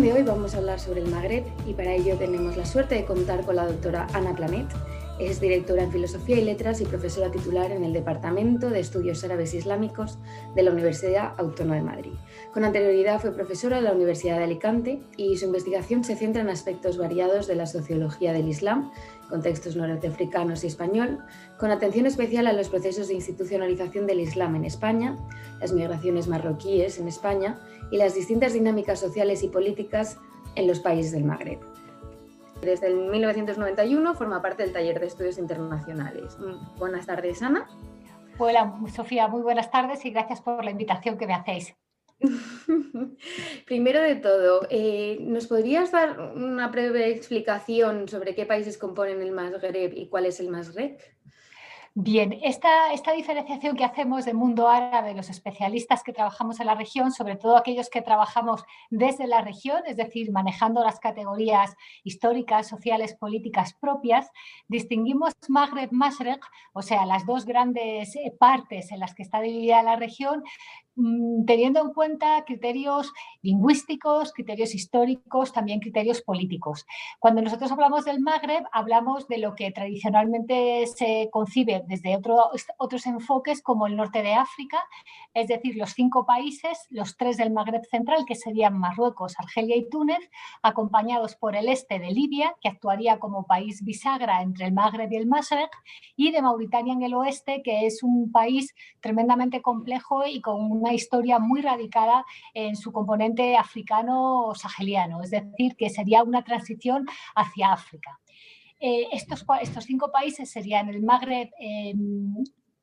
de hoy vamos a hablar sobre el Magreb y para ello tenemos la suerte de contar con la doctora Ana Planet. Es directora en Filosofía y Letras y profesora titular en el Departamento de Estudios Árabes Islámicos de la Universidad Autónoma de Madrid. Con anterioridad fue profesora en la Universidad de Alicante y su investigación se centra en aspectos variados de la sociología del Islam, contextos norteafricanos y español, con atención especial a los procesos de institucionalización del Islam en España, las migraciones marroquíes en España y las distintas dinámicas sociales y políticas en los países del Magreb. Desde el 1991 forma parte del taller de estudios internacionales. Mm, buenas tardes, Ana. Hola, Sofía, muy buenas tardes y gracias por la invitación que me hacéis. Primero de todo, eh, ¿nos podrías dar una breve explicación sobre qué países componen el Magreb y cuál es el Magreb? Bien, esta, esta, diferenciación que hacemos del mundo árabe, los especialistas que trabajamos en la región, sobre todo aquellos que trabajamos desde la región, es decir, manejando las categorías históricas, sociales, políticas propias, distinguimos Magreb, Masrek, o sea, las dos grandes eh, partes en las que está dividida la región, Mm, teniendo en cuenta criterios lingüísticos, criterios históricos, también criterios políticos. Cuando nosotros hablamos del Magreb, hablamos de lo que tradicionalmente se concibe desde otros enfoques como el norte de África, es decir, los cinco países, los tres del Magreb central, que serían Marruecos, Argelia y Túnez, acompañados por el este de Libia, que actuaría como país bisagra entre el Magreb y el Masrek, y de Mauritania en el oeste, que es un país tremendamente complejo y con un una historia muy radicada en su componente africano-saheliano, es decir, que sería una transición hacia África. Eh, estos, estos, cinco países serían el Magreb em,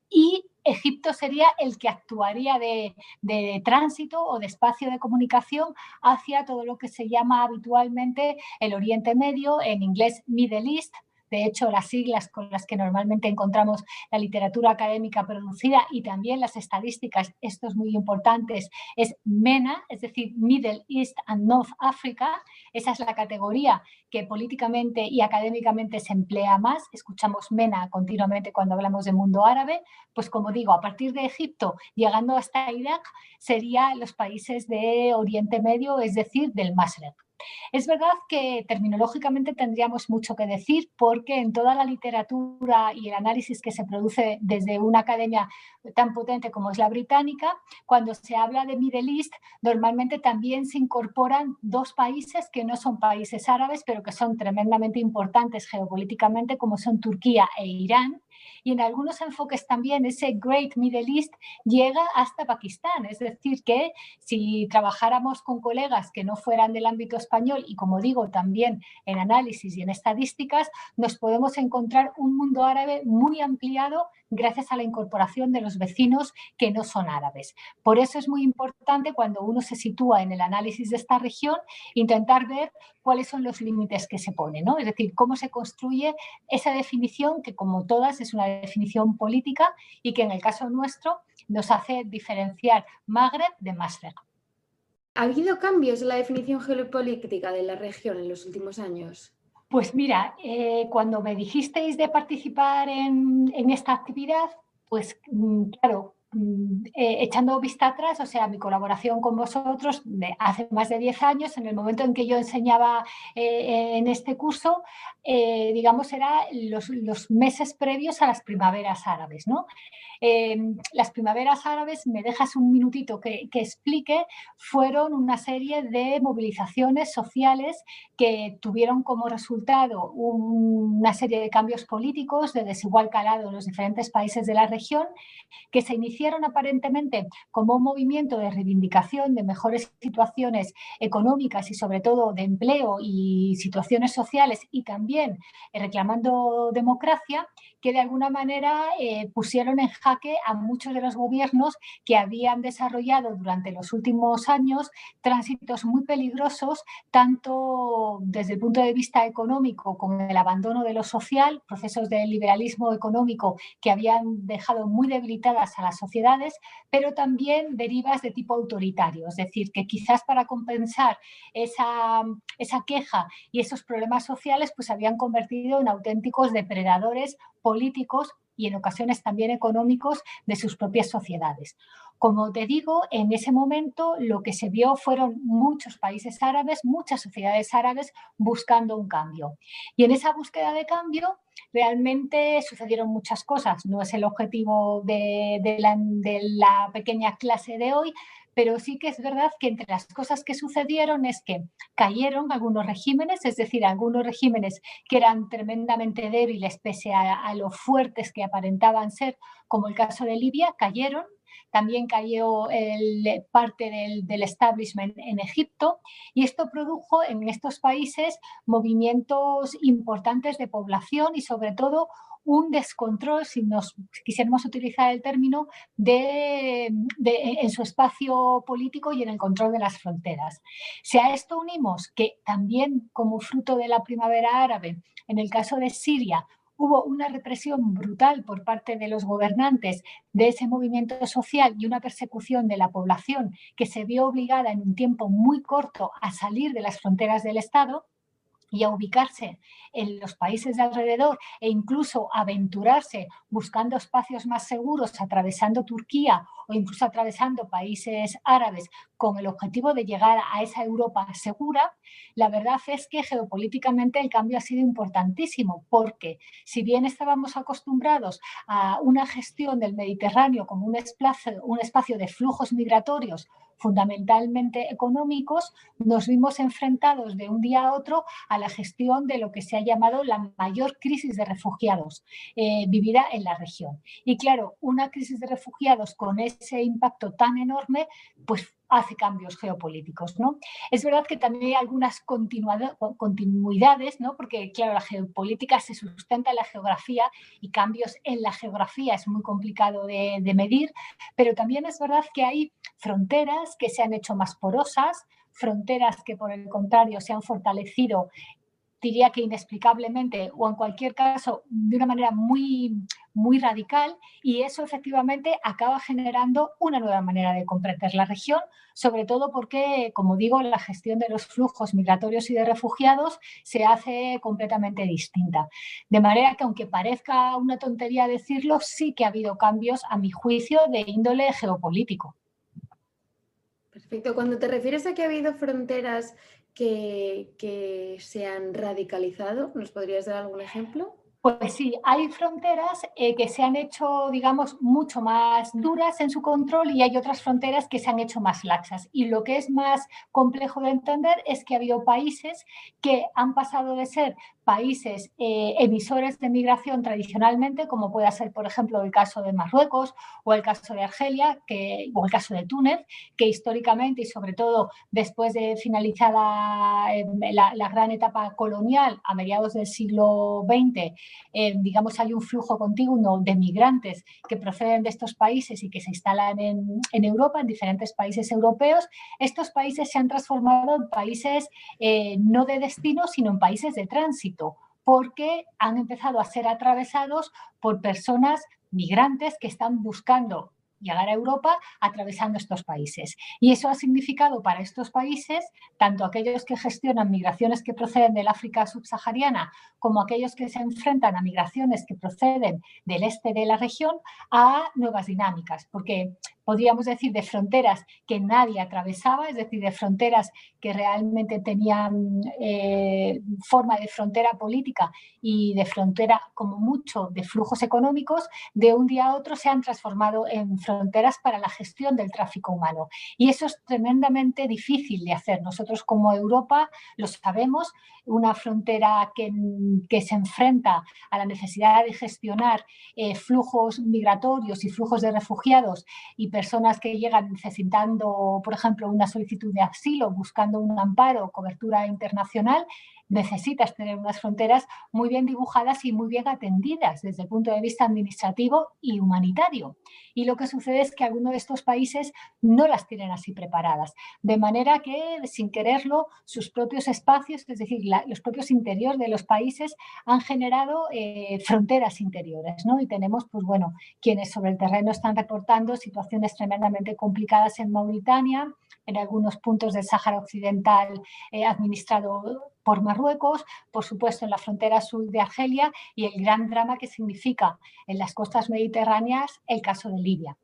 y Egipto sería el que actuaría de, de, tránsito o de espacio de comunicación hacia todo lo que se llama habitualmente el Oriente Medio, en inglés Middle East, de hecho, las siglas con las que normalmente encontramos la literatura académica producida y también las estadísticas, estos muy importantes, es MENA, es decir, Middle East and North Africa. Esa es la categoría que políticamente y académicamente se emplea más. Escuchamos MENA continuamente cuando hablamos de mundo árabe. Pues como digo, a partir de Egipto, llegando hasta Irak, serían los países de Oriente Medio, es decir, del Masrek. Es verdad que terminológicamente tendríamos mucho que decir porque en toda la literatura y el análisis que se produce desde una academia tan potente como es la británica, cuando se habla de Middle East, normalmente también se incorporan dos países que no son países árabes, pero que son tremendamente importantes geopolíticamente, como son Turquía e Irán, y en algunos enfoques también ese Great Middle East llega hasta Pakistán. Es decir, que si trabajáramos con colegas que no fueran del ámbito español y como digo también en análisis y en estadísticas, nos podemos encontrar un mundo árabe muy ampliado gracias a la incorporación de los vecinos que no son árabes. Por eso es muy importante cuando uno se sitúa en el análisis de esta región intentar ver cuáles son los límites que se ponen, ¿no? es decir, cómo se construye esa definición que como todas es una definición política y que en el caso nuestro nos hace diferenciar Magreb de Masrek. ¿Ha habido cambios en la definición geopolítica de la región en los últimos años? Pues mira, eh, cuando me dijisteis de participar en, esta actividad, pues mm, claro, Mm, eh, echando vista atrás, o sea, mi colaboración con vosotros de hace más de 10 años, en el momento en que yo enseñaba eh, en este curso, digamos, era los, meses previos a las primaveras árabes, ¿no? Em, las primaveras árabes, me dejas un minutito que, explique, fueron una serie de movilizaciones sociales que tuvieron como resultado una serie de cambios políticos de desigual calado en los diferentes países de la región, que se iniciaron aparentemente como un movimiento de reivindicación de mejores situaciones económicas y sobre todo de empleo y situaciones sociales y también reclamando democracia, que de alguna manera eh, pusieron en jaque a muchos de los gobiernos que habían desarrollado durante los últimos años tránsitos muy peligrosos, tanto desde el punto de vista económico con el abandono de lo social, procesos de liberalismo económico que habían dejado muy debilitadas a las sociedades, pero también derivas de tipo autoritario, es decir, que quizás para compensar esa, esa queja y esos problemas sociales, pues habían convertido en auténticos depredadores políticos y en ocasiones también económicos de sus propias sociedades. Como te digo, en ese momento lo que se vio fueron muchos países árabes, muchas sociedades árabes buscando un cambio. Y en esa búsqueda de cambio realmente sucedieron muchas cosas. No es el objetivo de, la, pequeña clase de hoy, pero sí que es verdad que entre las cosas que sucedieron es que cayeron algunos regímenes, es decir, algunos regímenes que eran tremendamente débiles pese a, lo fuertes que aparentaban ser, como el caso de Libia, cayeron. También cayó parte del, del establishment en Egipto y esto produjo en estos países movimientos importantes de población y sobre todo un descontrol, si nos quisiéramos utilizar el término, de, en su espacio político y en el control de las fronteras. Si a esto unimos que también como fruto de la primavera árabe, en el caso de Siria, hubo una represión brutal por parte de los gobernantes de ese movimiento social y una persecución de la población que se vio obligada en un tiempo muy corto a salir de las fronteras del Estado, y a ubicarse en los países de alrededor e incluso aventurarse buscando espacios más seguros, atravesando Turquía o incluso atravesando países árabes con el objetivo de llegar a esa Europa segura, la verdad es que geopolíticamente el cambio ha sido importantísimo porque si bien estábamos acostumbrados a una gestión del Mediterráneo como un espacio, un espacio de flujos migratorios fundamentalmente económicos, nos vimos enfrentados de un día a otro a la gestión de lo que se ha llamado la mayor crisis de refugiados eh, vivida en la región. Y claro, una crisis de refugiados con ese impacto tan enorme, pues hace cambios geopolíticos. ¿no? Es verdad que también hay algunas continuidades, ¿no? porque claro, la geopolítica se sustenta en la geografía y cambios en la geografía es muy complicado de, de medir, pero también es verdad que hay fronteras que se han hecho más porosas, fronteras que por el contrario se han fortalecido diría que inexplicablemente o en cualquier caso de una manera muy, muy radical y eso efectivamente acaba generando una nueva manera de comprender la región, sobre todo porque, como digo, la gestión de los flujos migratorios y de refugiados se hace completamente distinta. De manera que aunque parezca una tontería decirlo, sí que ha habido cambios, a mi juicio, de índole geopolítico. Perfecto. Cuando te refieres a que ha habido fronteras que, se han radicalizado? ¿Nos podrías dar algún ejemplo? Pues sí, hay fronteras eh, que se han hecho, digamos, mucho más duras en su control y hay otras fronteras que se han hecho más laxas. Y lo que es más complejo de entender es que ha habido países que han pasado de ser países eh, emisores de migración tradicionalmente, como puede ser, por ejemplo, el caso de Marruecos o el caso de Argelia o el caso de Túnez, que históricamente y sobre todo después de finalizada eh, la, gran etapa colonial a mediados del siglo XX, eh, digamos, hay un flujo continuo de migrantes que proceden de estos países y que se instalan en Europa, en diferentes países europeos. Estos países se han transformado en países no de destino, sino en países de tránsito porque han empezado a ser atravesados por personas migrantes que están buscando llegar a Europa atravesando estos países. Y eso ha significado para estos países, tanto aquellos que gestionan migraciones que proceden del África subsahariana como aquellos que se enfrentan a migraciones que proceden del este de la región, a nuevas dinámicas, porque podríamos decir de fronteras que nadie atravesaba, es decir, de fronteras que realmente tenían eh, forma de frontera política y de frontera como mucho de flujos económicos, de un día a otro se han transformado en fronteras para la gestión del tráfico humano. Y eso es tremendamente difícil de hacer. Nosotros como Europa lo sabemos, una frontera que, que se enfrenta a la necesidad de gestionar eh, flujos migratorios y flujos de refugiados y personas que llegan necesitando, por ejemplo, una solicitud de asilo, buscando un amparo cobertura internacional, necesitas tener unas fronteras muy bien dibujadas y muy bien atendidas desde el punto de vista administrativo y humanitario. Y lo que sucede es que algunos de estos países no las tienen así preparadas, de manera que sin quererlo sus propios espacios, es decir, los propios interiores de los países han generado eh, fronteras interiores, ¿no? Y tenemos, pues bueno, quienes sobre el terreno están reportando situaciones tremendamente complicadas en Mauritania, en algunos puntos del Sáhara Occidental eh, administrado por Marruecos, por supuesto en la frontera sur de Argelia y el gran drama que significa en las costas mediterráneas el caso de Libia.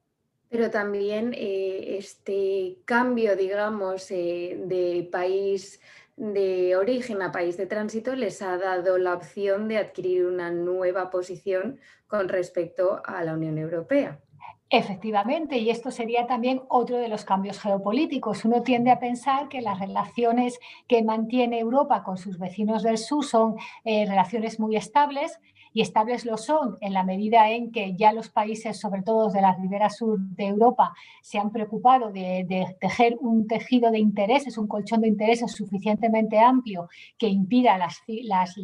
Pero también eh, este cambio, digamos, eh, de país de origen a país de tránsito les ha dado la opción de adquirir una nueva posición con respecto a la Unión Europea. Efectivamente, y esto sería también otro de los cambios geopolíticos. Uno tiende a pensar que las relaciones que mantiene Europa con sus vecinos del sur son eh, relaciones muy estables, y estables lo son en la medida en que ya los países, sobre todo de la ribera sur de Europa, se han preocupado de, tejer un tejido de intereses, un colchón de intereses suficientemente amplio que impida las, las,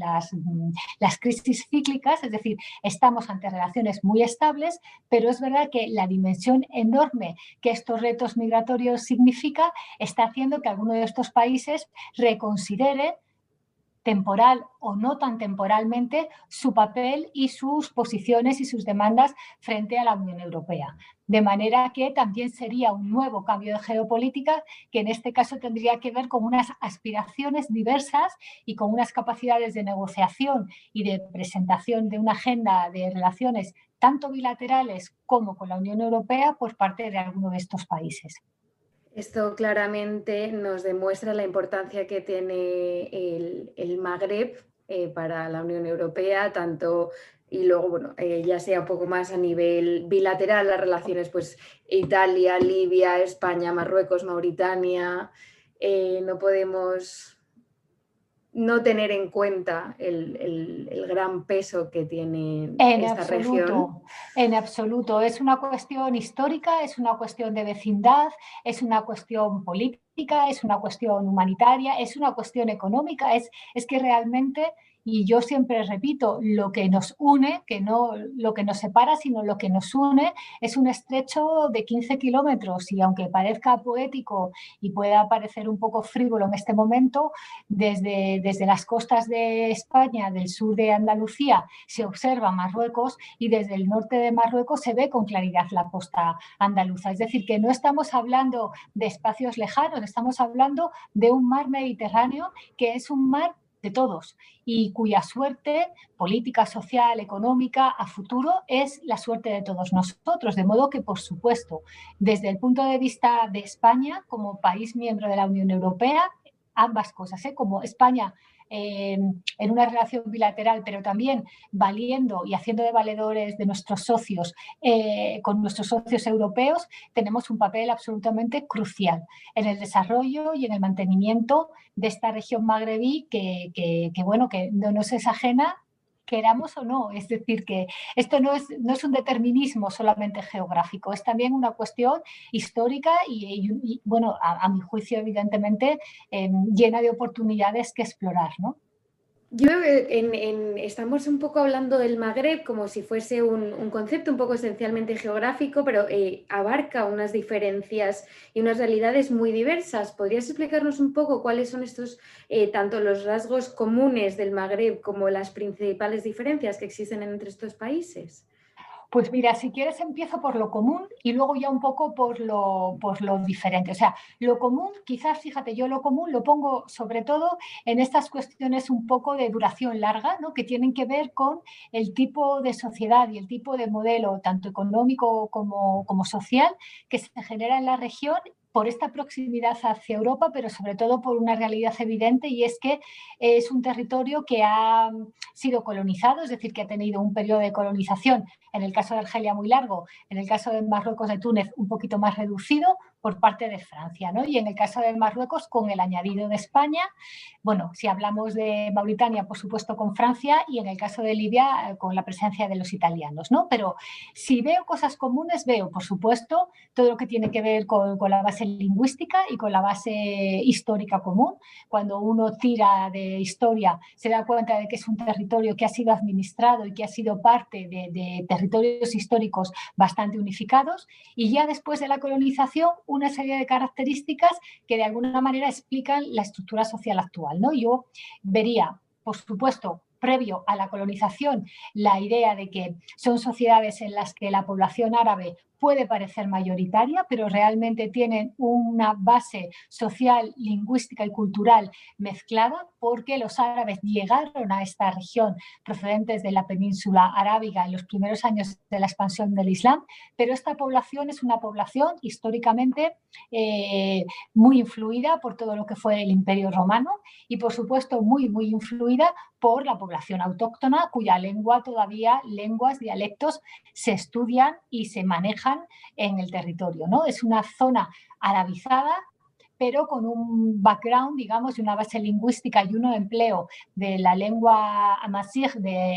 las crisis cíclicas, es decir, estamos ante relaciones muy estables, pero es verdad que la dimensión enorme que estos retos migratorios significa está haciendo que alguno de estos países reconsidere temporal o no tan temporalmente su papel y sus posiciones y sus demandas frente a la Unión Europea. De manera que también sería un nuevo cambio de geopolítica que en este caso tendría que ver con unas aspiraciones diversas y con unas capacidades de negociación y de presentación de una agenda de relaciones tanto bilaterales como con la Unión Europea por parte de alguno de estos países. Esto claramente nos demuestra la importancia que tiene el, Magreb eh, para la Unión Europea, tanto y luego, bueno, eh, ya sea un poco más a nivel bilateral, las relaciones, pues Italia, Libia, España, Marruecos, Mauritania, eh, no podemos no tener en cuenta el, gran peso que tiene esta región. En absoluto. Es una cuestión histórica, es una cuestión de vecindad, es una cuestión política, es una cuestión humanitaria, es una cuestión económica. Es, es que realmente y yo siempre repito, lo que nos une, que no lo que nos separa, sino lo que nos une, es un estrecho de 15 kilómetros. Y aunque parezca poético y pueda parecer un poco frívolo en este momento, desde, desde las costas de España, del sur de Andalucía, se observa Marruecos y desde el norte de Marruecos se ve con claridad la costa andaluza. Es decir, que no estamos hablando de espacios lejanos, estamos hablando de un mar Mediterráneo que es un mar de todos y cuya suerte política, social, económica a futuro es la suerte de todos nosotros. De modo que, por supuesto, desde el punto de vista de España como país miembro de la Unión Europea, ambas cosas, ¿eh? como España en una relación bilateral, pero también valiendo y haciendo de valedores de nuestros socios eh, con nuestros socios europeos, tenemos un papel absolutamente crucial en el desarrollo y en el mantenimiento de esta región magrebí que, que bueno, que no nos es ajena queramos o no. Es decir, que esto no es, no es un determinismo solamente geográfico, es también una cuestión histórica y, bueno, a, mi juicio, evidentemente, em, llena de oportunidades que explorar, ¿no? Yo en, estamos un poco hablando del Magreb como si fuese un, concepto un poco esencialmente geográfico, pero eh, abarca unas diferencias y unas realidades muy diversas. ¿Podrías explicarnos un poco cuáles son estos, eh, tanto los rasgos comunes del Magreb como las principales diferencias que existen entre estos países? Pues mira, si quieres empiezo por lo común y luego ya un poco por lo, por lo diferente. O sea, lo común, quizás, fíjate, yo lo común lo pongo sobre todo en estas cuestiones un poco de duración larga, ¿no? que tienen que ver con el tipo de sociedad y el tipo de modelo, tanto económico como, como social, que se genera en la región por esta proximidad hacia Europa, pero sobre todo por una realidad evidente y es que es un territorio que ha sido colonizado, es decir, que ha tenido un periodo de colonización en el caso de Argelia muy largo, en el caso de Marruecos de Túnez un poquito más reducido por parte de Francia, ¿no? Y en el caso de Marruecos con el añadido de España, bueno, si hablamos de Mauritania, por supuesto con Francia y en el caso de Libia eh, con la presencia de los italianos, ¿no? Pero si veo cosas comunes, veo, por supuesto, todo lo que tiene que ver con, la base lingüística y con la base histórica común. Cuando uno tira de historia, se da cuenta de que es un territorio que ha sido administrado y que ha sido parte de territorios históricos bastante unificados y ya después de la colonización una serie de características que de alguna manera explican la estructura social actual. ¿no? Yo vería, por supuesto, previo a la colonización, la idea de que son sociedades en las que la población árabe puede parecer mayoritaria, pero realmente tienen una base social, lingüística y cultural mezclada porque los árabes llegaron a esta región procedentes de la península arábiga en los primeros años de la expansión del Islam, pero esta población es una población históricamente eh, muy influida por todo lo que fue el Imperio Romano y por supuesto muy, muy influida por la población autóctona cuya lengua todavía, lenguas, dialectos, se estudian y se manejan en el territorio. ¿no? Es una zona arabizada pero con un background, digamos, y una base lingüística y un empleo de la lengua amazigh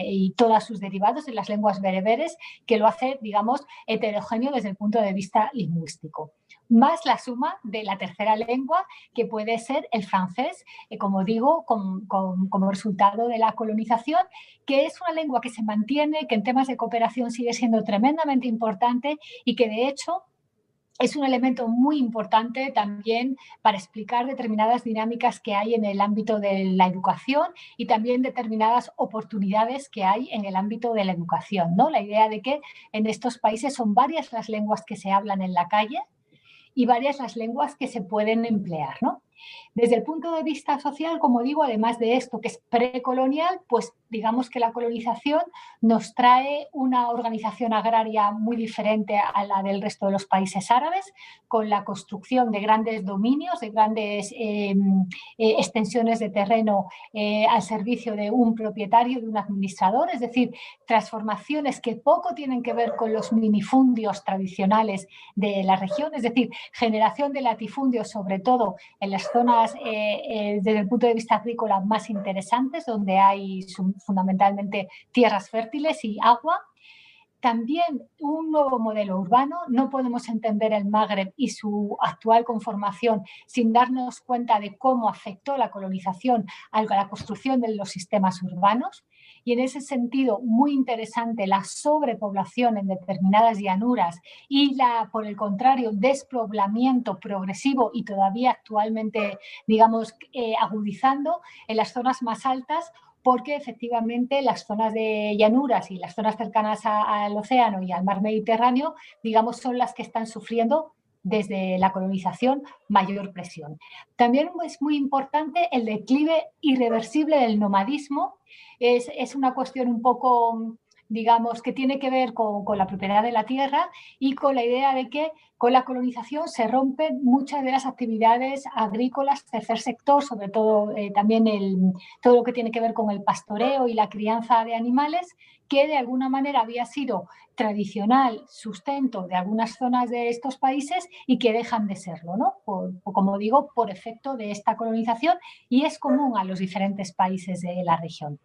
y todos sus derivados de las lenguas bereberes, que lo hace, digamos, heterogéneo desde el punto de vista lingüístico. Más la suma de la tercera lengua, que puede ser el francés, eh, como digo, como resultado de la colonización, que es una lengua que se mantiene, que en temas de cooperación sigue siendo tremendamente importante y que de hecho es un elemento muy importante también para explicar determinadas dinámicas que hay en el ámbito de la educación y también determinadas oportunidades que hay en el ámbito de la educación. ¿no? La idea de que en estos países son varias las lenguas que se hablan en la calle y varias las lenguas que se pueden emplear. ¿no? Desde el punto de vista social, como digo, además de esto que es precolonial, pues digamos que la colonización nos trae una organización agraria muy diferente a la del resto de los países árabes, con la construcción de grandes dominios, de grandes em, eh, extensiones de terreno eh, al servicio de un propietario, de un administrador, es decir, transformaciones que poco tienen que ver con los minifundios tradicionales de la región, es decir, generación de latifundios, sobre todo en las zonas eh, desde el punto de vista agrícola más interesantes, donde hay fundamentalmente tierras fértiles y agua. También un nuevo modelo urbano. No podemos entender el Magreb y su actual conformación sin darnos cuenta de cómo afectó la colonización a la construcción de los sistemas urbanos y en ese sentido muy interesante la sobrepoblación en determinadas llanuras y la, por el contrario, despoblamiento progresivo y todavía actualmente, digamos, eh, agudizando en las zonas más altas porque efectivamente las zonas de llanuras y las zonas cercanas al océano y al mar Mediterráneo, digamos, son las que están sufriendo desde la colonización mayor presión. También es muy importante el declive irreversible del nomadismo. Es, es una cuestión un poco digamos, que tiene que ver con, la propiedad de la tierra y con la idea de que con la colonización se rompen muchas de las actividades agrícolas, tercer sector, sobre todo eh, también el, todo lo que tiene que ver con el pastoreo y la crianza de animales, que de alguna manera había sido tradicional sustento de algunas zonas de estos países y que dejan de serlo, ¿no? como digo, por efecto de esta colonización y es común a los diferentes países de la región.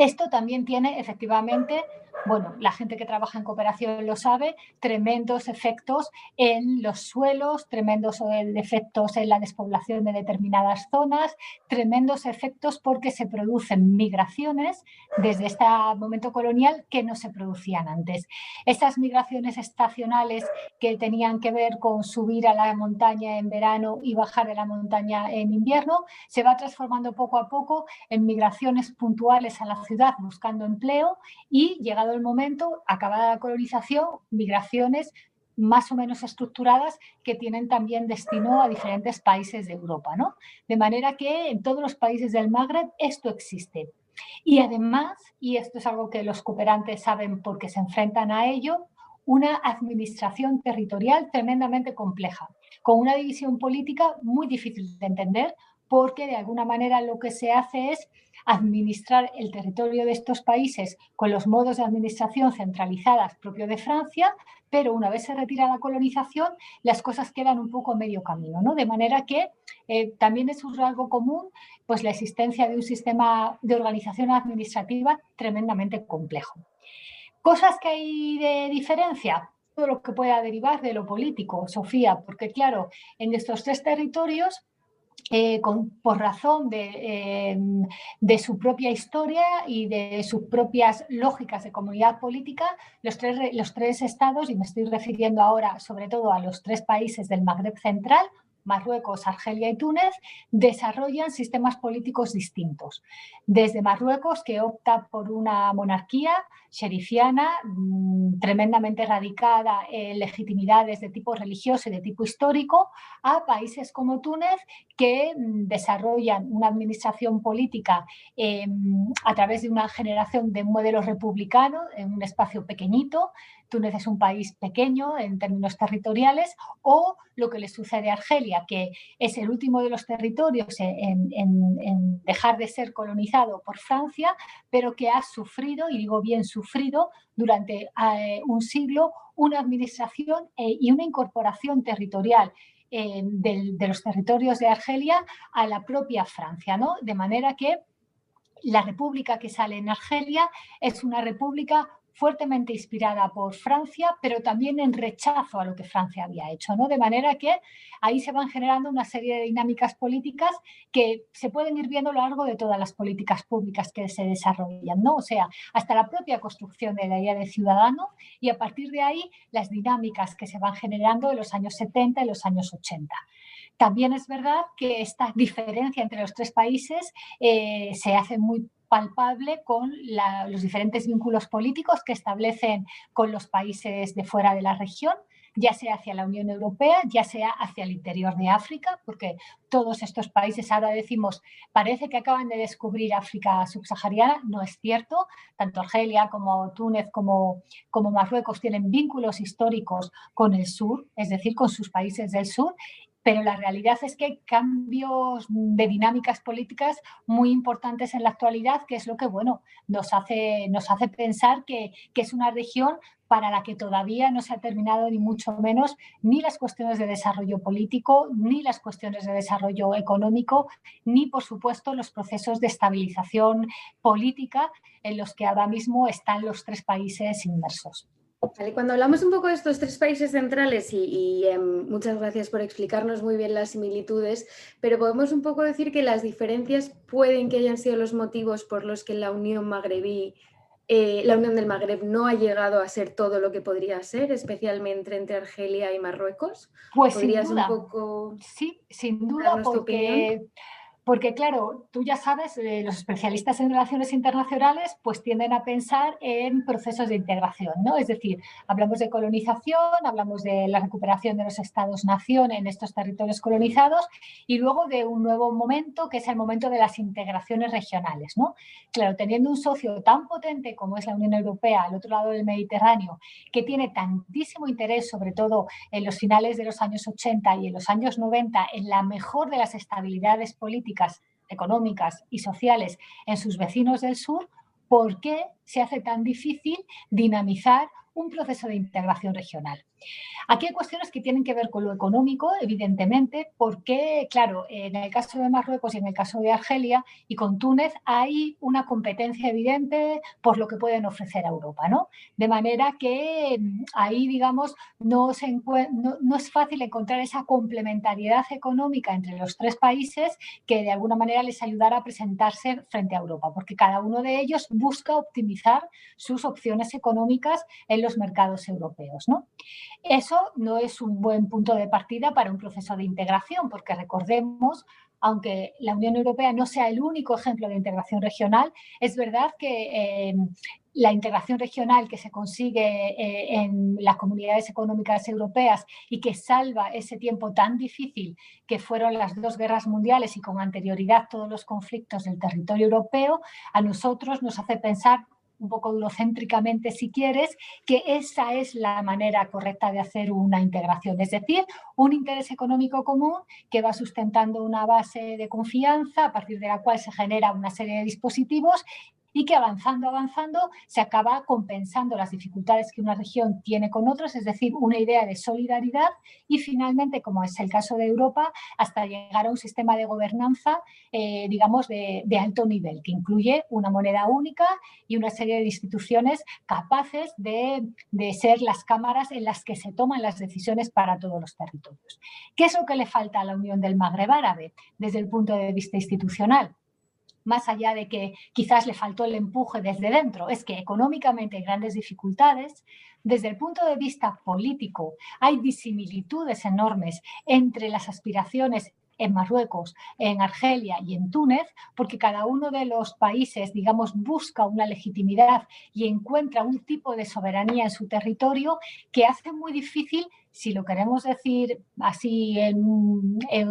Esto también tiene efectivamente bueno, la gente que trabaja en cooperación lo sabe, tremendos efectos en los suelos, tremendos eh, efectos en la despoblación de determinadas zonas, tremendos efectos porque se producen migraciones desde este momento colonial que no se producían antes. Estas migraciones estacionales que tenían que ver con subir a la montaña en verano y bajar de la montaña en invierno, se va transformando poco a poco en migraciones puntuales a la ciudad buscando empleo y el momento, acabada la colonización, migraciones más o menos estructuradas que tienen también destino a diferentes países de Europa. ¿no? De manera que en todos los países del Magreb esto existe. Y además, y esto es algo que los cooperantes saben porque se enfrentan a ello, una administración territorial tremendamente compleja, con una división política muy difícil de entender, porque de alguna manera lo que se hace es administrar el territorio de estos países con los modos de administración centralizadas propio de Francia, pero una vez se retira la colonización, las cosas quedan un poco a medio camino, ¿no? De manera que eh, también es un rasgo común pues, la existencia de un sistema de organización administrativa tremendamente complejo. Cosas que hay de diferencia, todo lo que pueda derivar de lo político, Sofía, porque claro, en estos tres territorios eh, por razón em, de, su propia historia y de sus propias lógicas de comunidad política, los tres, los tres estados, y me estoy refiriendo ahora sobre todo a los tres países del Magreb central, Marruecos, Argelia y Túnez, desarrollan sistemas políticos distintos. Desde Marruecos, que opta por una monarquía sherifiana mm, tremendamente radicada en legitimidades de tipo religioso y de tipo histórico, a países como Túnez, que mm, desarrollan una administración política em, a través de una generación de un modelo republicano en un espacio pequeñito, Túnez es un país pequeño en términos territoriales, o lo que le sucede a Argelia, que es el último de los territorios en, dejar de ser colonizado por Francia, pero que ha sufrido, y digo bien sufrido, durante eh, un siglo una administración eh, y una incorporación territorial eh, de, los territorios de Argelia a la propia Francia, ¿no? De manera que la república que sale en Argelia es una república fuertemente inspirada por Francia, pero también en rechazo a lo que Francia había hecho, ¿no? De manera que ahí se van generando una serie de dinámicas políticas que se pueden ir viendo a lo largo de todas las políticas públicas que se desarrollan, ¿no? O sea, hasta la propia construcción de la idea de ciudadano y a partir de ahí las dinámicas que se van generando en los años 70 y los años 80. También es verdad que esta diferencia entre los tres países eh, se hace muy palpable con los diferentes vínculos políticos que establecen con los países de fuera de la región, ya sea hacia la Unión Europea, ya sea hacia el interior de África, porque todos estos países ahora decimos, parece que acaban de descubrir África subsahariana, no es cierto, tanto Argelia como Túnez como, como Marruecos tienen vínculos históricos con el sur, es decir, con sus países del sur, pero la realidad es que hay cambios de dinámicas políticas muy importantes en la actualidad, que es lo que bueno, nos, hace, nos hace pensar que, que es una región para la que todavía no se ha terminado ni mucho menos ni las cuestiones de desarrollo político, ni las cuestiones de desarrollo económico, ni por supuesto los procesos de estabilización política en los que ahora mismo están los tres países inmersos cuando hablamos un poco de estos tres países centrales, y, em, muchas gracias por explicarnos muy bien las similitudes, pero podemos un poco decir que las diferencias pueden que hayan sido los motivos por los que la Unión Magrebí, eh, la Unión del Magreb no ha llegado a ser todo lo que podría ser, especialmente entre Argelia y Marruecos. Pues sin duda. Un poco sí, sin duda, porque porque claro, tú ya sabes, eh, los especialistas en relaciones internacionales pues tienden a pensar en procesos de integración, ¿no? Es decir, hablamos de colonización, hablamos de la recuperación de los estados-nación en estos territorios colonizados y luego de un nuevo momento que es el momento de las integraciones regionales, ¿no? Claro, teniendo un socio tan potente como es la Unión Europea al otro lado del Mediterráneo, que tiene tantísimo interés, sobre todo en los finales de los años 80 y en los años 90, en la mejor de las estabilidades políticas económicas y sociales en sus vecinos del sur, ¿por qué se hace tan difícil dinamizar un proceso de integración regional? Aquí hay cuestiones que tienen que ver con lo económico, evidentemente, porque, claro, en el caso de Marruecos y en el caso de Argelia y con Túnez hay una competencia evidente por lo que pueden ofrecer a Europa, ¿no? De manera que mm, ahí, digamos, no, es fácil encontrar esa complementariedad económica entre los tres países que de alguna manera les ayudara a presentarse frente a Europa, porque cada uno de ellos busca optimizar sus opciones económicas en los mercados europeos, ¿no? Eso no es un buen punto de partida para un proceso de integración, porque recordemos, aunque la Unión Europea no sea el único ejemplo de integración regional, es verdad que eh, la integración regional que se consigue eh, en las comunidades económicas europeas y que salva ese tiempo tan difícil que fueron las dos guerras mundiales y con anterioridad todos los conflictos del territorio europeo, a nosotros nos hace pensar un poco eurocéntricamente si quieres, que esa es la manera correcta de hacer una integración, es decir, un interés económico común que va sustentando una base de confianza a partir de la cual se genera una serie de dispositivos y que avanzando, avanzando, se acaba compensando las dificultades que una región tiene con otras, es decir, una idea de solidaridad y finalmente, como es el caso de Europa, hasta llegar a un sistema de gobernanza, eh, digamos, de, alto nivel, que incluye una moneda única y una serie de instituciones capaces de, de ser las cámaras en las que se toman las decisiones para todos los territorios. ¿Qué es lo que le falta a la Unión del Magreb Árabe desde el punto de vista institucional? Más allá de que quizás le faltó el empuje desde dentro, es que económicamente hay grandes dificultades. Desde el punto de vista político, hay disimilitudes enormes entre las aspiraciones en Marruecos, en Argelia y en Túnez, porque cada uno de los países, digamos, busca una legitimidad y encuentra un tipo de soberanía en su territorio que hace muy difícil si lo queremos decir así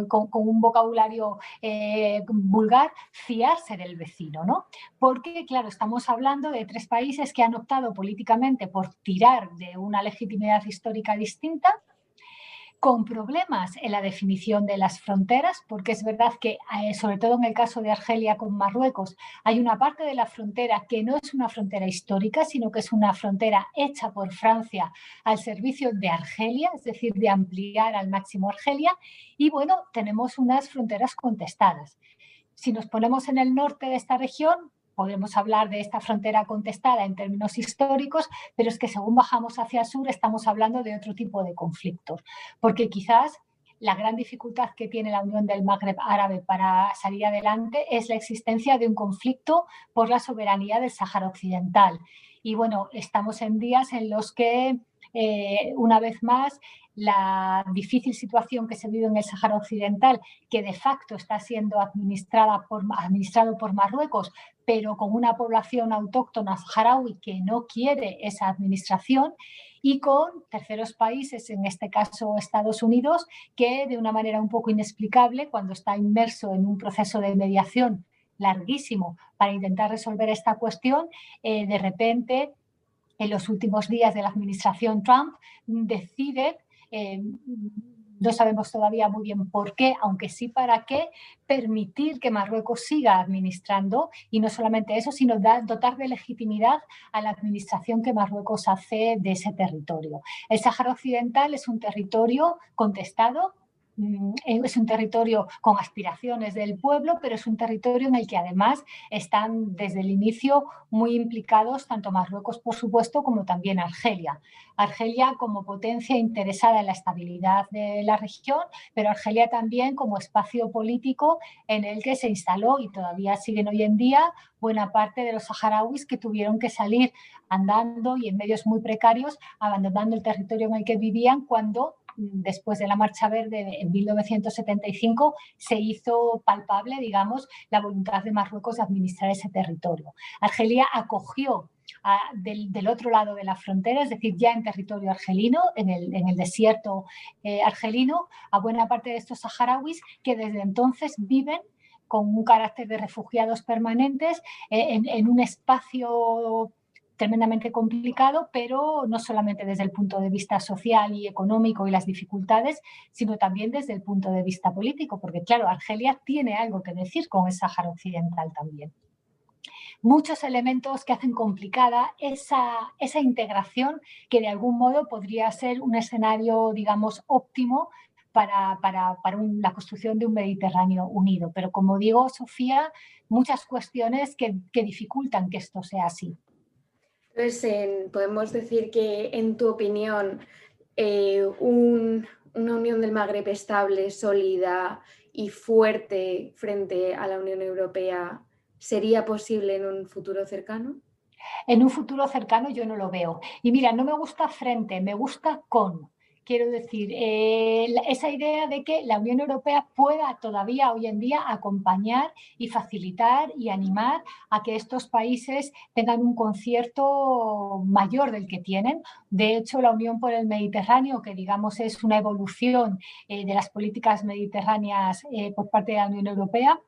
con, un vocabulario eh, vulgar, fiarse del vecino, ¿no? Porque, claro, estamos hablando de tres países que han optado políticamente por tirar de una legitimidad histórica distinta, con problemas en la definición de las fronteras, porque es verdad que, eh, sobre todo en el caso de Argelia con Marruecos, hay una parte de la frontera que no es una frontera histórica, sino que es una frontera hecha por Francia al servicio de Argelia, es decir, de ampliar al máximo Argelia, y bueno, tenemos unas fronteras contestadas. Si nos ponemos en el norte de esta región, podemos hablar de esta frontera contestada en términos históricos, pero es que según bajamos hacia el sur estamos hablando de otro tipo de conflictos, porque quizás la gran dificultad que tiene la Unión del Magreb Árabe para salir adelante es la existencia de un conflicto por la soberanía del Sáhara Occidental. Y bueno, estamos en días en los que, eh, una vez más, la difícil situación que se vive en el Sáhara Occidental, que de facto está siendo administrada por, administrado por Marruecos, pero con una población autóctona saharaui que no quiere esa administración, y con terceros países, en este caso Estados Unidos, que de una manera un poco inexplicable, cuando está inmerso en un proceso de mediación larguísimo para intentar resolver esta cuestión, eh, de repente en los últimos días de la administración Trump decide eh, no sabemos todavía muy bien por qué, aunque sí para qué, permitir que Marruecos siga administrando y no solamente eso, sino dotar de legitimidad a la administración que Marruecos hace de ese territorio. El Sáhara Occidental es un territorio contestado es un territorio con aspiraciones del pueblo, pero es un territorio en el que además están desde el inicio muy implicados tanto Marruecos, por supuesto, como también Argelia. Argelia como potencia interesada en la estabilidad de la región, pero Argelia también como espacio político en el que se instaló y todavía siguen hoy en día buena parte de los saharauis que tuvieron que salir andando y en medios muy precarios, abandonando el territorio en el que vivían cuando después de la Marcha Verde en 1975 se hizo palpable, digamos, la voluntad de Marruecos de administrar ese territorio. Argelia acogió del, otro lado de la frontera, es decir, ya en territorio argelino, en el, desierto eh, argelino, a buena parte de estos saharauis que desde entonces viven con un carácter de refugiados permanentes eh, en, en, un espacio tremendamente complicado, pero no solamente desde el punto de vista social y económico y las dificultades, sino también desde el punto de vista político, porque claro, Argelia tiene algo que decir con el Sáhara Occidental también. Muchos elementos que hacen complicada esa, esa integración que de algún modo podría ser un escenario, digamos, óptimo para, para, para la construcción de un Mediterráneo unido. Pero como digo, Sofía, muchas cuestiones que, que dificultan que esto sea así. Entonces, podemos decir que, en tu opinión, eh, una Unión del Magreb estable, sólida y fuerte frente a la Unión Europea sería posible en un futuro cercano? En un futuro cercano yo no lo veo. Y mira, no me gusta frente, me gusta con. Quiero decir, eh, esa idea de que la Unión Europea pueda todavía hoy en día acompañar y facilitar y animar a que estos países tengan un concierto mayor del que tienen. De hecho, la Unión por el Mediterráneo, que digamos es una evolución eh, de las políticas mediterráneas eh, por parte de la Unión Europea,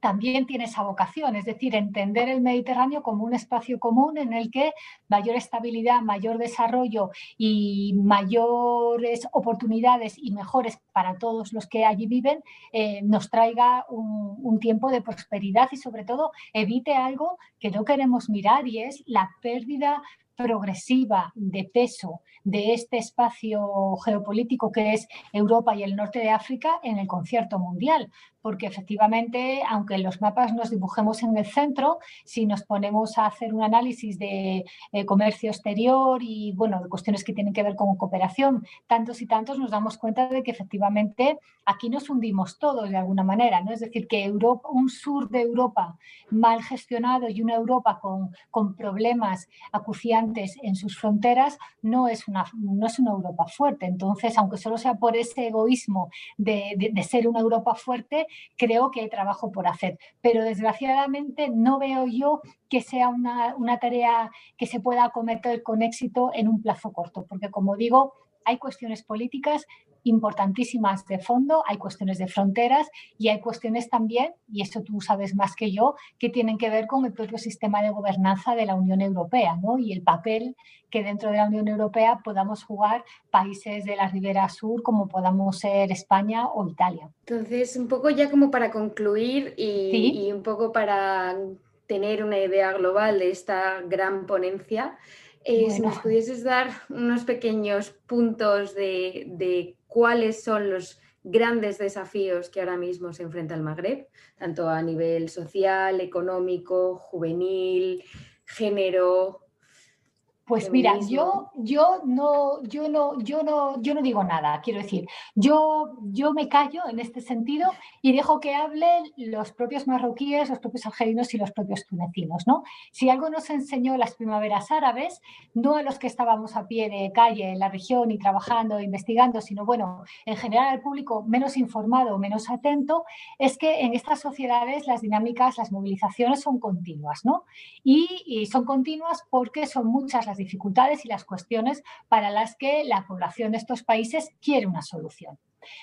también tiene esa vocación, es decir, entender el Mediterráneo como un espacio común en el que mayor estabilidad, mayor desarrollo y mayores oportunidades y mejores para todos los que allí viven eh, nos traiga un, un, tiempo de prosperidad y sobre todo evite algo que no queremos mirar y es la pérdida progresiva de peso de este espacio geopolítico que es Europa y el norte de África en el concierto mundial porque efectivamente, aunque los mapas nos dibujemos en el centro, si nos ponemos a hacer un análisis de eh, comercio exterior y bueno, de cuestiones que tienen que ver con cooperación, tantos y tantos, nos damos cuenta de que efectivamente aquí nos hundimos todos de alguna manera, ¿no? Es decir, que Europa, un sur de Europa mal gestionado y una Europa con, con problemas acuciantes en sus fronteras no es, una, no es una Europa fuerte. Entonces, aunque solo sea por ese egoísmo de, de ser una Europa fuerte, creo que hay trabajo por hacer. Pero desgraciadamente no veo yo que sea una, una tarea que se pueda acometer con éxito en un plazo corto, porque como digo, hay cuestiones políticas importantísimas de fondo, hay cuestiones de fronteras y hay cuestiones también, y esto tú sabes más que yo, que tienen que ver con el propio sistema de gobernanza de la Unión Europea ¿no? y el papel que dentro de la Unión Europea podamos jugar países de la Ribera Sur como podamos ser España o Italia. Entonces, un poco ya como para concluir y, y un poco para tener una idea global de esta gran ponencia, eh, si nos pudieses dar unos pequeños puntos de, cuáles son los grandes desafíos que ahora mismo se enfrenta el Magreb, tanto a nivel social, económico, juvenil, género, pues mira, yo, yo, no, yo, no, yo, no, yo no digo nada, quiero decir, yo, yo me callo en este sentido y dejo que hablen los propios marroquíes, los propios argelinos y los propios tunecinos. ¿no? Si algo nos enseñó las primaveras árabes, no a los que estábamos a pie de calle en la región y trabajando, investigando, sino bueno, en general al público menos informado, menos atento, es que en estas sociedades las dinámicas, las movilizaciones son continuas. ¿no? Y, y son continuas porque son muchas las dificultades y las cuestiones para las que la población de estos países quiere una solución.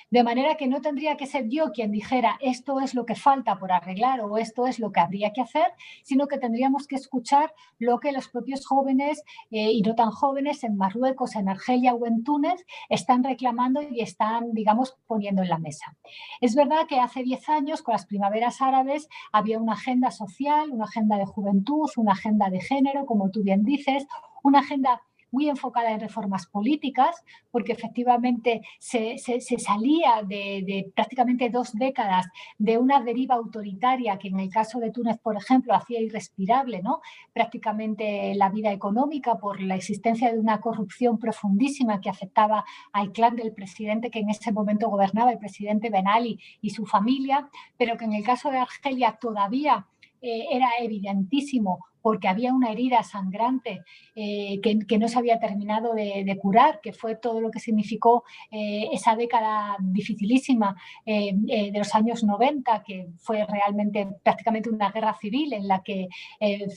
De manera que no tendría que ser yo quien dijera esto es lo que falta por arreglar o esto es lo que habría que hacer, sino que tendríamos que escuchar lo que los propios jóvenes eh, y no tan jóvenes en Marruecos, en Argelia o en Túnez están reclamando y están, digamos, poniendo en la mesa. Es verdad que hace 10 años, con las primaveras árabes, había una agenda social, una agenda de juventud, una agenda de género, como tú bien dices, una agenda muy enfocada en reformas políticas, porque efectivamente se, salía de, prácticamente dos décadas de una deriva autoritaria que en el caso de Túnez, por ejemplo, hacía irrespirable ¿no? prácticamente la vida económica por la existencia de una corrupción profundísima que afectaba al clan del presidente que en ese momento gobernaba, el presidente Ben Ali y su familia, pero que en el caso de Argelia todavía eh, era evidentísimo porque había una herida sangrante eh, que, no se había terminado de, curar, que fue todo lo que significó eh, esa década dificilísima eh, de los años 90, que fue realmente prácticamente una guerra civil en la que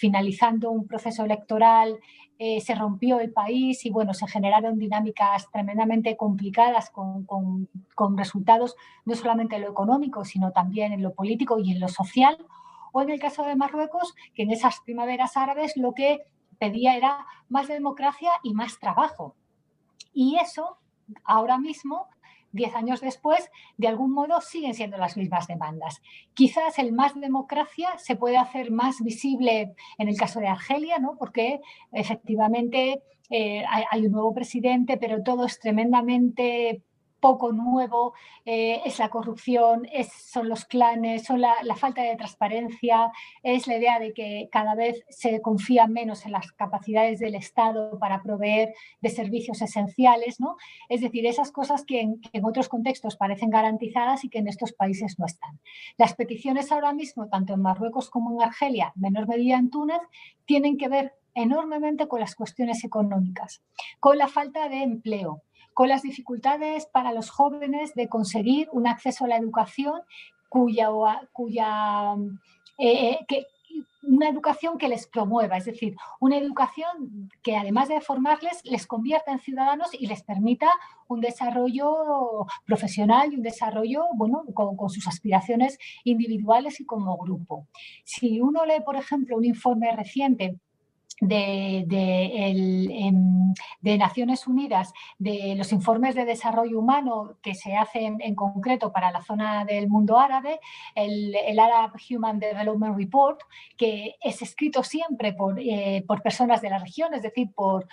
finalizando un proceso electoral se rompió el país y bueno, se generaron dinámicas tremendamente complicadas con, con resultados no solamente en lo económico, sino también en lo político y en lo social o en el caso de Marruecos, que en esas primaveras árabes lo que pedía era más democracia y más trabajo. Y eso, ahora mismo, diez años después, de algún modo siguen siendo las mismas demandas. Quizás el más democracia se puede hacer más visible en el caso de Argelia, ¿no? porque efectivamente eh, hay, un nuevo presidente, pero todo es tremendamente poco nuevo, eh, es la corrupción, son los clanes, son la, falta de transparencia, es la idea de que cada vez se confía menos en las capacidades del Estado para proveer de servicios esenciales, ¿no? Es decir, esas cosas que en, que en otros contextos parecen garantizadas y que en estos países no están. Las peticiones ahora mismo, tanto en Marruecos como en Argelia, menor medida en Túnez, tienen que ver enormemente con las cuestiones económicas, con la falta de empleo, con las dificultades para los jóvenes de conseguir un acceso a la educación cuya, eh, eh, una educación que les promueva, es decir, una educación que además de formarles, les convierta en ciudadanos y les permita un desarrollo profesional y un desarrollo, bueno, con, sus aspiraciones individuales y como grupo. Si uno lee, por ejemplo, un informe reciente de, em, de, Naciones Unidas, de los informes de desarrollo humano que se hacen en concreto para la zona del mundo árabe, el, Arab Human Development Report, que es escrito siempre por, eh, personas de la región, es decir, por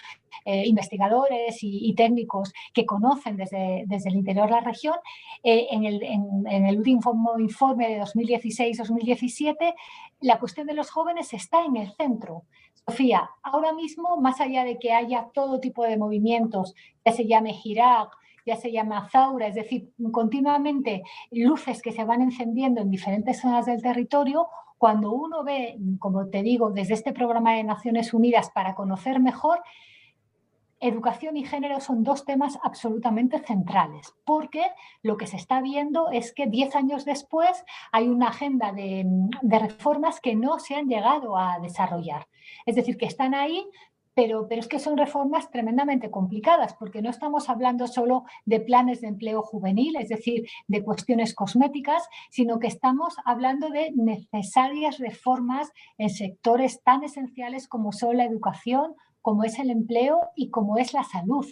eh, investigadores y, técnicos que conocen desde, desde, el interior la región. Eh, en, el, en el último informe de 2016-2017, la cuestión de los jóvenes está en el centro. Sofía, ahora mismo, más allá de que haya todo tipo de movimientos, ya se llame Hirak, ya se llama Zaura, es decir, continuamente luces que se van encendiendo en diferentes zonas del territorio, cuando uno ve, como te digo, desde este programa de Naciones Unidas para conocer mejor, educación y género son dos temas absolutamente centrales, porque lo que se está viendo es que diez años después hay una agenda de, reformas que no se han llegado a desarrollar. Es decir, que están ahí, pero, pero, es que son reformas tremendamente complicadas, porque no estamos hablando solo de planes de empleo juvenil, es decir, de cuestiones cosméticas, sino que estamos hablando de necesarias reformas en sectores tan esenciales como son la educación, como es el empleo y como es la salud.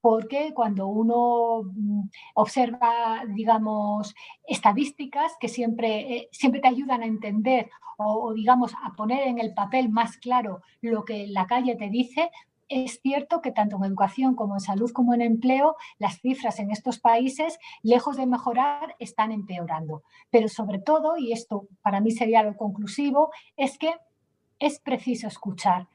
Porque cuando uno mm, observa, digamos, estadísticas que siempre, eh, siempre te ayudan a entender o, digamos, a poner en el papel más claro lo que la calle te dice, es cierto que tanto en educación como en salud como en empleo, las cifras en estos países, lejos de mejorar, están empeorando. Pero sobre todo, y esto para mí sería lo conclusivo, es que es preciso escuchar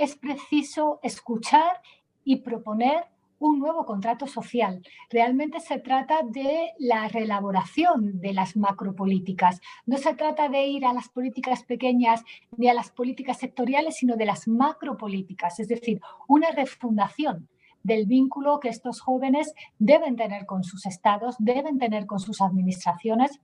es preciso escuchar y proponer un nuevo contrato social. Realmente se trata de la reelaboración de las macropolíticas. No se trata de ir a las políticas pequeñas ni a las políticas sectoriales, sino de las macropolíticas, es decir, una refundación del vínculo que estos jóvenes deben tener con sus estados, deben tener con sus administraciones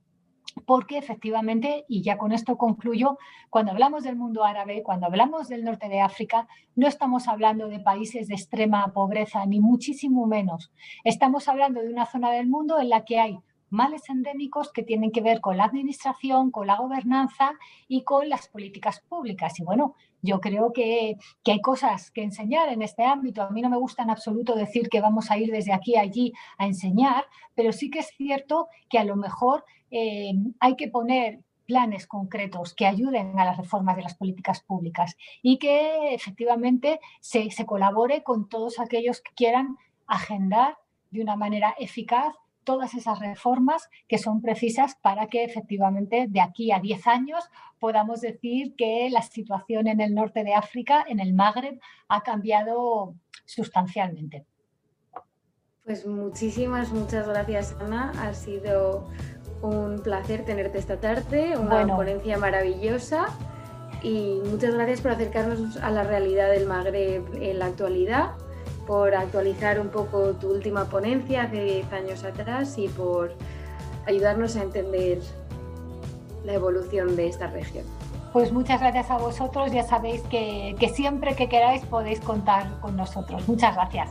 porque efectivamente, y ya con esto concluyo, cuando hablamos del mundo árabe, cuando hablamos del norte de África, no estamos hablando de países de extrema pobreza, ni muchísimo menos. Estamos hablando de una zona del mundo en la que hay males endémicos que tienen que ver con la administración, con la gobernanza y con las políticas públicas. Y bueno, yo creo que, hay cosas que enseñar en este ámbito. A mí no me gusta en absoluto decir que vamos a ir desde aquí a allí a enseñar, pero sí que es cierto que a lo mejor eh, hay que poner planes concretos que ayuden a las reformas de las políticas públicas y que efectivamente se, se colabore con todos aquellos que quieran agendar de una manera eficaz todas esas reformas que son precisas para que efectivamente de aquí a 10 años podamos decir que la situación en el norte de África, en el Magreb, ha cambiado sustancialmente. Pues muchísimas, muchas gracias Ana. Ha sido un placer tenerte esta tarde, una ponencia maravillosa y muchas gracias por acercarnos a la realidad del Magreb en la actualidad por actualizar un poco tu última ponencia hace 10 años atrás y por ayudarnos a entender la evolución de esta región. Pues muchas gracias a vosotros, ya sabéis que, que siempre que queráis podéis contar con nosotros. Muchas gracias.